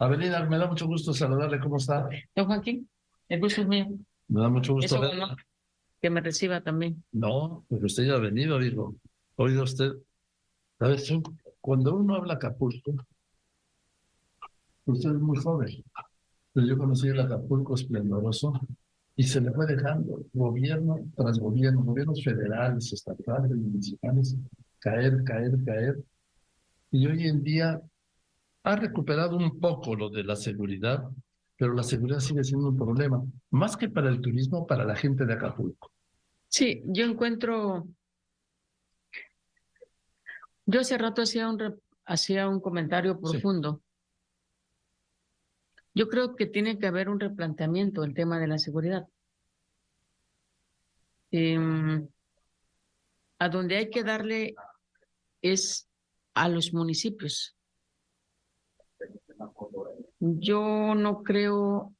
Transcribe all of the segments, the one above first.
Avenida, me da mucho gusto saludarle. ¿Cómo está? Don Joaquín, el gusto es mío. Me da mucho gusto Eso, verla. que me reciba también. No, pero usted ya ha venido, digo. Oído usted. ¿Sabes? Cuando uno habla Acapulco, usted es muy joven. Pero yo conocí el Acapulco esplendoroso y se le fue dejando gobierno tras gobierno, gobiernos federales, estatales, municipales, caer, caer, caer. Y hoy en día ha recuperado un poco lo de la seguridad, pero la seguridad sigue siendo un problema, más que para el turismo, para la gente de Acapulco. Sí, yo encuentro. Yo hace rato hacía un, re- hacía un comentario Sí. profundo. Yo creo que tiene que haber un replanteamiento el tema de la seguridad. Em, a donde hay que darle es a los municipios. Yo no creo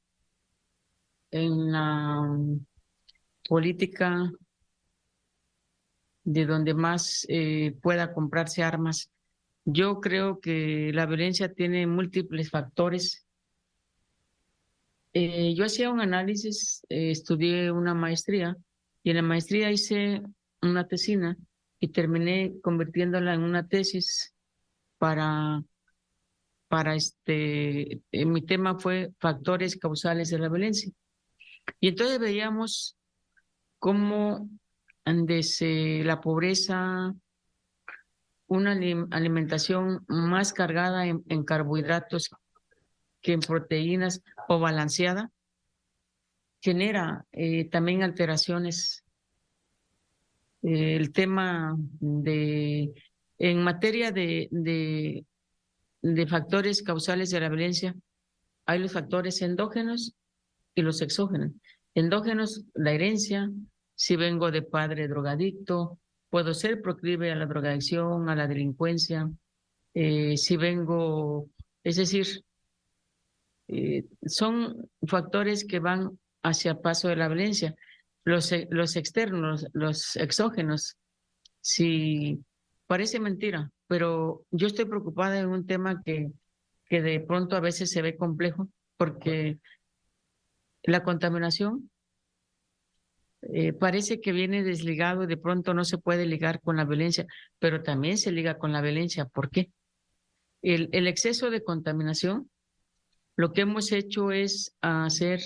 en la política de donde más eh, pueda comprarse armas. Yo creo que la violencia tiene múltiples factores. Eh, yo hacía un análisis, eh, estudié una maestría y en la maestría hice una tesina y terminé convirtiéndola en una tesis para, para este, eh, mi tema fue factores causales de la violencia. Y entonces veíamos cómo desde la pobreza, una alim- alimentación más cargada en, en carbohidratos que en proteínas o balanceada, genera eh, también alteraciones. Eh, el tema de, en materia de, de, de factores causales de la violencia, hay los factores endógenos y los exógenos. Endógenos, la herencia, si vengo de padre drogadicto, puedo ser proclive a la drogadicción, a la delincuencia, eh, si vengo, es decir, eh, son factores que van hacia paso de la violencia. Los, los externos, los exógenos, si parece mentira, pero yo estoy preocupada en un tema que, que de pronto a veces se ve complejo, porque la contaminación eh, parece que viene desligado y de pronto no se puede ligar con la violencia, pero también se liga con la violencia. ¿Por qué? El, el exceso de contaminación, lo que hemos hecho es hacer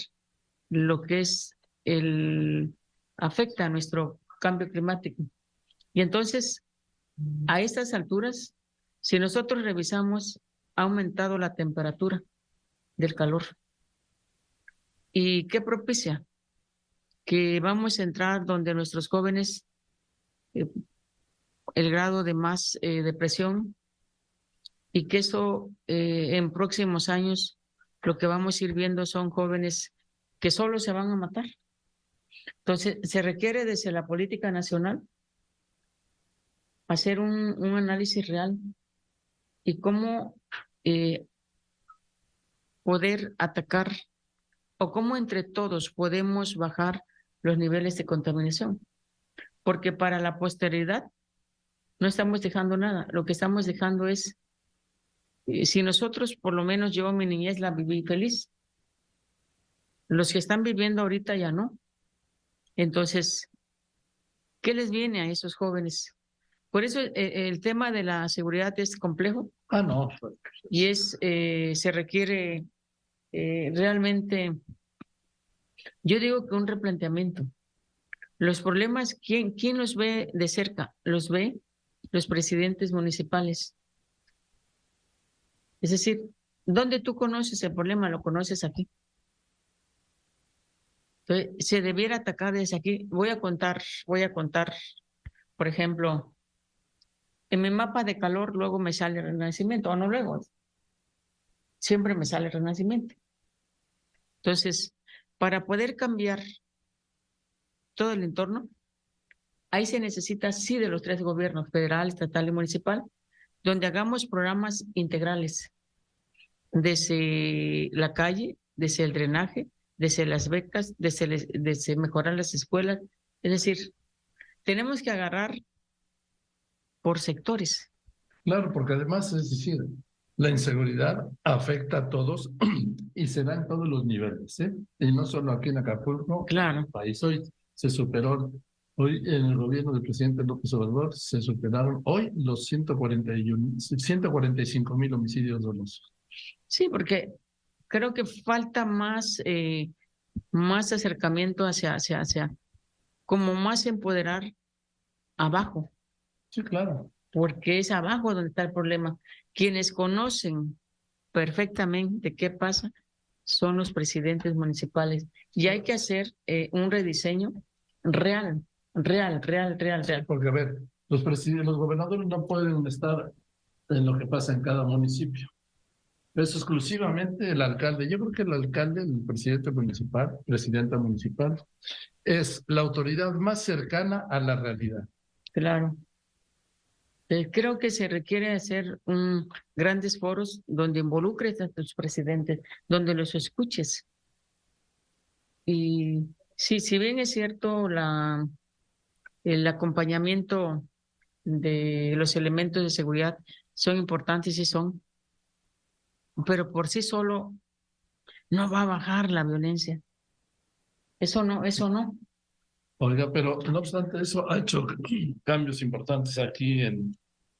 lo que es el afecta a nuestro cambio climático. Y entonces, a estas alturas, si nosotros revisamos, ha aumentado la temperatura del calor. ¿Y qué propicia? Que vamos a entrar donde nuestros jóvenes, eh, el grado de más eh, depresión, y que eso eh, en próximos años lo que vamos a ir viendo son jóvenes que solo se van a matar. Entonces, se requiere desde la política nacional hacer un, un análisis real y cómo eh, poder atacar o cómo entre todos podemos bajar los niveles de contaminación. Porque para la posteridad no estamos dejando nada, lo que estamos dejando es, eh, si nosotros, por lo menos yo mi niñez la viví feliz, los que están viviendo ahorita ya no. Entonces, ¿qué les viene a esos jóvenes? Por eso eh, el tema de la seguridad es complejo Ah, no. y es eh, se requiere eh, realmente, yo digo que un replanteamiento. Los problemas, ¿quién, ¿quién los ve de cerca? Los ve los presidentes municipales. Es decir, ¿dónde tú conoces el problema? Lo conoces aquí. Entonces, se debiera atacar desde aquí. Voy a contar, voy a contar, por ejemplo, en mi mapa de calor luego me sale renacimiento, o no luego, siempre me sale renacimiento. Entonces, para poder cambiar todo el entorno, ahí se necesita sí de los tres gobiernos, federal, estatal y municipal, donde hagamos programas integrales desde la calle, desde el drenaje, desde las becas, desde, desde mejorar las escuelas. Es decir, tenemos que agarrar por sectores. Claro, porque además, es decir, La inseguridad afecta a todos y se da en todos los niveles, ¿eh? Y no solo aquí en Acapulco, claro. el país hoy se superó, hoy en el gobierno del presidente López Obrador se superaron hoy los 141, 145 mil homicidios dolosos. Sí, porque creo que falta más, eh, más acercamiento hacia, hacia, hacia, como más empoderar abajo. Sí, claro. Porque es abajo donde está el problema. Quienes conocen perfectamente qué pasa son los presidentes municipales. Y hay que hacer eh, un rediseño real, real, real, real, real. Porque, a ver, los, presidentes, los gobernadores no pueden estar en lo que pasa en cada municipio. Es exclusivamente el alcalde. Yo creo que el alcalde, el presidente municipal, presidenta municipal, es la autoridad más cercana a la realidad. Claro. Eh, creo que se requiere hacer un, grandes foros donde involucres a tus presidentes, donde los escuches. Y sí, si bien es cierto la, el acompañamiento de los elementos de seguridad son importantes y son, pero por sí solo no va a bajar la violencia. Eso no, eso no. Oiga, pero no obstante eso ha hecho cambios importantes aquí en,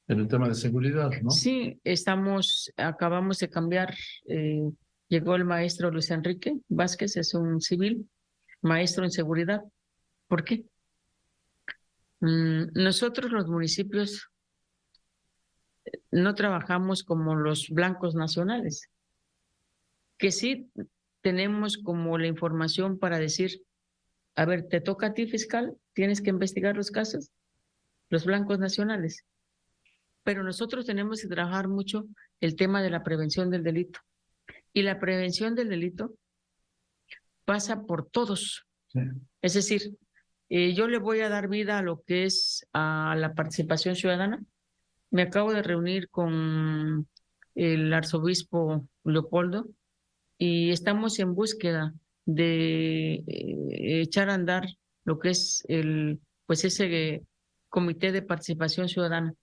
el tema de seguridad, ¿no? Sí, estamos, acabamos de cambiar, eh, llegó el maestro Luis Enrique Vázquez, es un civil, maestro en seguridad. ¿Por qué? Mm, nosotros los municipios no trabajamos como los blancos nacionales, que sí tenemos como la información para decir, a ver, te toca a ti fiscal, tienes que investigar los casos, los blancos nacionales. Pero nosotros tenemos que trabajar mucho el tema de la prevención del delito. Y la prevención del delito pasa por todos. Es decir, eh, yo le voy a dar vida a lo que es a la participación ciudadana. Me acabo de reunir con el arzobispo Leopoldo y estamos en búsqueda de eh, echar a andar lo que es el, pues ese comité de participación ciudadana.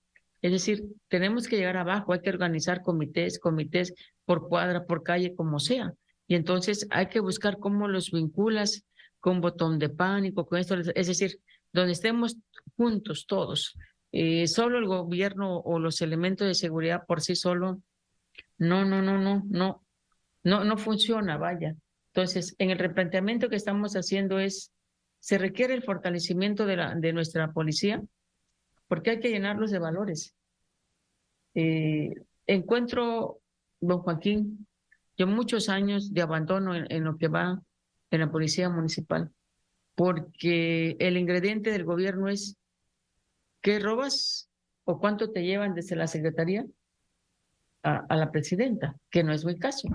Es decir, tenemos que llegar abajo, hay que organizar comités, comités por cuadra, por calle, como sea. Y entonces hay que buscar cómo los vinculas con botón de pánico, con esto. Es decir, donde estemos juntos todos. Eh, solo el gobierno o los elementos de seguridad por sí solo, no, no, no, no, no, no, no funciona, vaya. Entonces, en el replanteamiento que estamos haciendo es, se requiere el fortalecimiento de, nuestra policía, porque hay que llenarlos de valores. Eh, encuentro, don Joaquín, yo muchos años de abandono en, lo que va en la policía municipal, porque el ingrediente del gobierno es ¿qué robas o cuánto te llevan desde la secretaría a, a la presidenta? Que no es mi caso.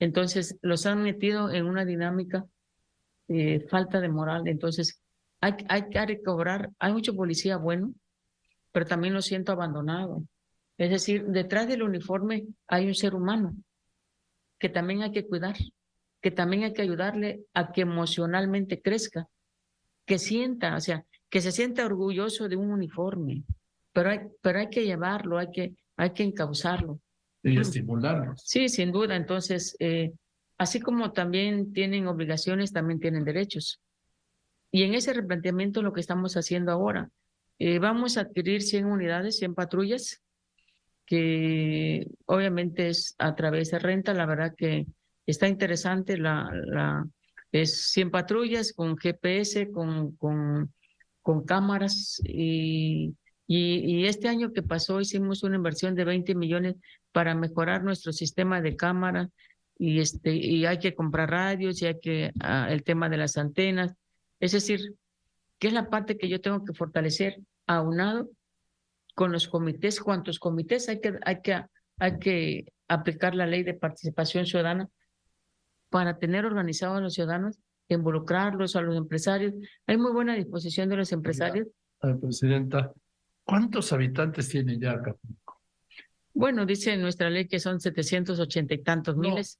Entonces, los han metido en una dinámica de falta de moral. Entonces, hay, hay que recobrar, hay mucho policía bueno, pero también lo siento abandonado. Es decir, detrás del uniforme hay un ser humano que también hay que cuidar, que también hay que ayudarle a que emocionalmente crezca, que sienta, o sea, que se sienta orgulloso de un uniforme, pero hay, pero hay que llevarlo, hay que, hay que encauzarlo y estimularlos. Sí, sin duda. Entonces, eh, así como también tienen obligaciones, también tienen derechos. Y en ese replanteamiento lo que estamos haciendo ahora, eh, vamos a adquirir 100 unidades, 100 patrullas, que obviamente es a través de renta, la verdad que está interesante, la, la, es 100 patrullas con GPS, con, con, con cámaras y y, este año que pasó hicimos una inversión de 20 millones para mejorar nuestro sistema de cámara y, este, y hay que comprar radios y hay que, ah, el tema de las antenas. Es decir, ¿qué es la parte que yo tengo que fortalecer aunado con los comités? ¿Cuántos comités hay que, hay que, hay que aplicar la ley de participación ciudadana para tener organizados a los ciudadanos, involucrarlos a los empresarios? Hay muy buena disposición de los empresarios. Presidenta, ¿Cuántos habitantes tiene ya Acapulco? Bueno, dice nuestra ley que son 780 y tantos miles.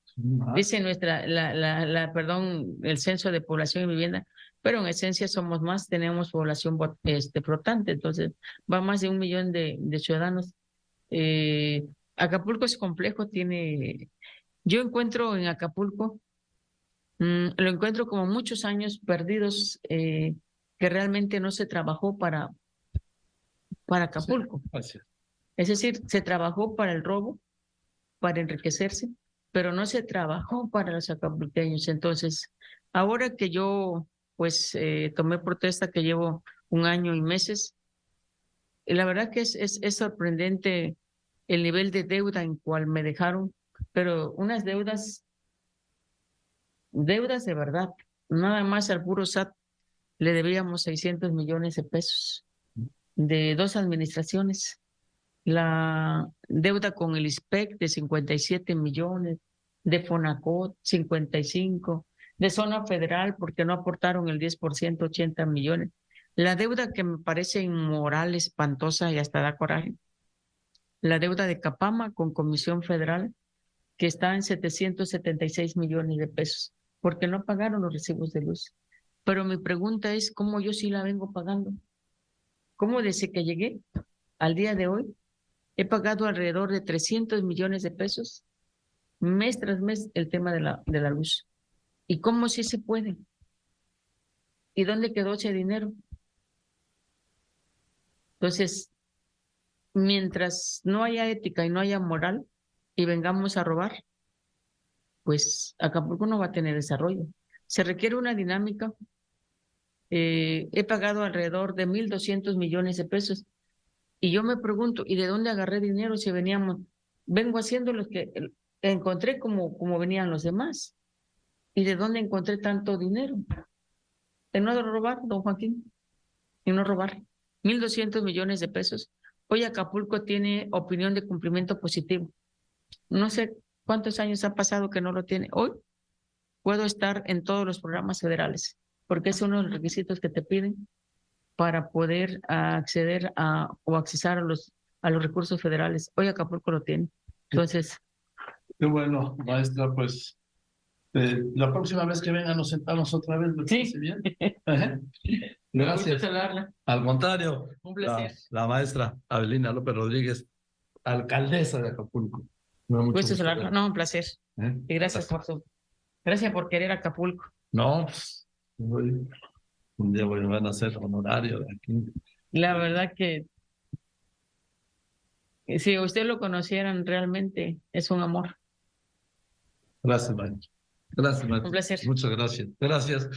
Dice nuestra, la, la, la, perdón, el censo de población y vivienda, pero en esencia somos más, tenemos población este, flotante, entonces va más de un millón de, de ciudadanos. Eh, Acapulco es complejo, tiene, yo encuentro en Acapulco, mm, lo encuentro como muchos años perdidos eh, que realmente no se trabajó para, para Acapulco. es decir, se trabajó para el robo, para enriquecerse, pero no se trabajó para los acapulqueños. Entonces, ahora que yo pues eh, tomé protesta que llevo un año y meses, la verdad que es, es, es sorprendente el nivel de deuda en cual me dejaron, pero unas deudas, deudas de verdad. Nada más al puro SAT le debíamos 600 millones de pesos de dos administraciones. La deuda con el ISPEC de 57 millones, de Fonacot 55, de zona federal porque no aportaron el 10%, 80 millones. La deuda que me parece inmoral, espantosa y hasta da coraje, la deuda de Capama con Comisión Federal, que está en 776 millones de pesos, porque no pagaron los recibos de luz. Pero mi pregunta es, ¿cómo yo sí la vengo pagando? ¿Cómo desde que llegué al día de hoy he pagado alrededor de 300 millones de pesos mes tras mes el tema de la, de la luz? ¿Y cómo sí se puede? ¿Y dónde quedó ese dinero? Entonces, mientras no haya ética y no haya moral y vengamos a robar, pues Acapulco no va a tener desarrollo. Se requiere una dinámica. Eh, he pagado alrededor de 1.200 millones de pesos y yo me pregunto, ¿y de dónde agarré dinero si veníamos? Vengo haciendo lo que encontré como, como venían los demás. ¿Y de dónde encontré tanto dinero? De no robar, don Joaquín, y no robar. 1.200 millones de pesos Hoy Acapulco tiene opinión de cumplimiento positivo. No sé cuántos años ha pasado que no lo tiene. Hoy puedo estar en todos los programas federales, porque es uno de los requisitos que te piden para poder acceder a o accesar a los, a los recursos federales. Hoy Acapulco lo tiene. Entonces. Qué bueno, maestra, pues eh, la próxima vez que venga nos sentamos otra vez. sí. bien? Gracias. Al contrario, un placer. La, maestra Avelina López Rodríguez, alcaldesa de Acapulco. No, no un placer. ¿Eh? Y gracias por su, gracias por querer Acapulco. No, pues, un día van a ser honorario de aquí. La verdad que si usted lo conocieran realmente es un amor. Gracias, maestro. Gracias. Un placer. Muchas gracias. Gracias.